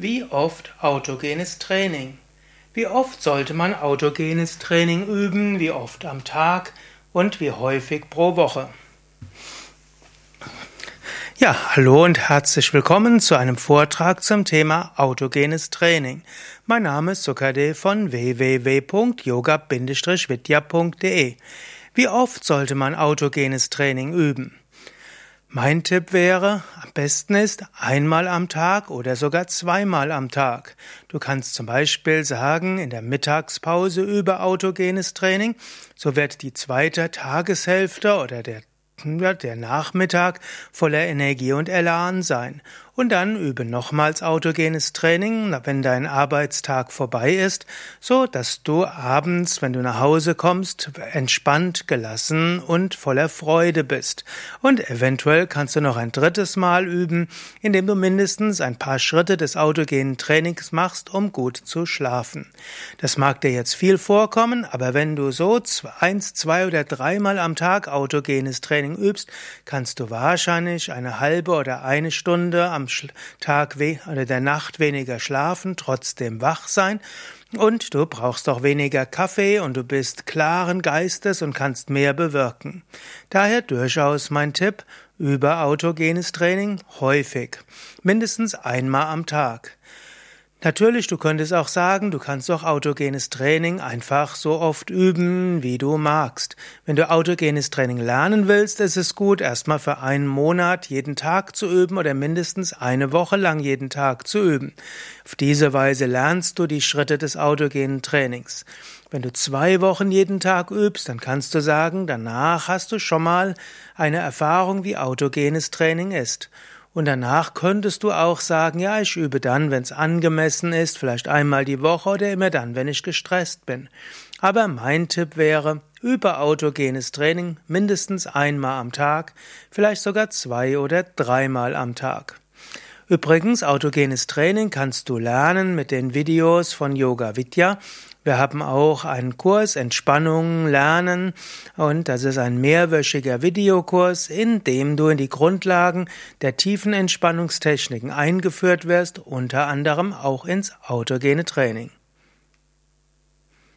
Wie oft autogenes Training? Wie oft sollte man autogenes Training üben? Wie oft am Tag und wie häufig pro Woche? Ja, hallo und herzlich willkommen zu einem Vortrag zum Thema autogenes Training. Mein Name ist Sukade von www.yoga-vidya.de. Wie oft sollte man autogenes Training üben? Mein Tipp wäre, am besten ist einmal am Tag oder sogar zweimal am Tag. Du kannst zum Beispiel sagen, in der Mittagspause über autogenes Training, so wird die zweite Tageshälfte oder der wird der Nachmittag voller Energie und Elan sein. Und dann übe nochmals autogenes Training, wenn dein Arbeitstag vorbei ist, so dass du abends, wenn du nach Hause kommst, entspannt, gelassen und voller Freude bist. Und eventuell kannst du noch ein drittes Mal üben, indem du mindestens ein paar Schritte des autogenen Trainings machst, um gut zu schlafen. Das mag dir jetzt viel vorkommen, aber wenn du so eins, zwei oder dreimal am Tag autogenes Training übst, kannst du wahrscheinlich eine halbe oder eine Stunde am Tag oder der Nacht weniger schlafen, trotzdem wach sein. Und du brauchst auch weniger Kaffee und du bist klaren Geistes und kannst mehr bewirken. Daher durchaus mein Tipp über autogenes Training häufig. Mindestens einmal am Tag. Natürlich, du könntest auch sagen, du kannst auch autogenes Training einfach so oft üben, wie du magst. Wenn du autogenes Training lernen willst, ist es gut, erstmal für einen Monat jeden Tag zu üben oder mindestens eine Woche lang jeden Tag zu üben. Auf diese Weise lernst du die Schritte des autogenen Trainings. Wenn du zwei Wochen jeden Tag übst, dann kannst du sagen, danach hast du schon mal eine Erfahrung, wie autogenes Training ist. Und danach könntest du auch sagen, ja, ich übe dann, wenn es angemessen ist, vielleicht einmal die Woche oder immer dann, wenn ich gestresst bin. Aber mein Tipp wäre, übe autogenes Training mindestens einmal am Tag, vielleicht sogar zwei oder dreimal am Tag. Übrigens, autogenes Training kannst du lernen mit den Videos von Yoga Vidya. Wir haben auch einen Kurs Entspannung lernen und das ist ein mehrwöchiger Videokurs, in dem du in die Grundlagen der tiefen Entspannungstechniken eingeführt wirst, unter anderem auch ins autogene Training.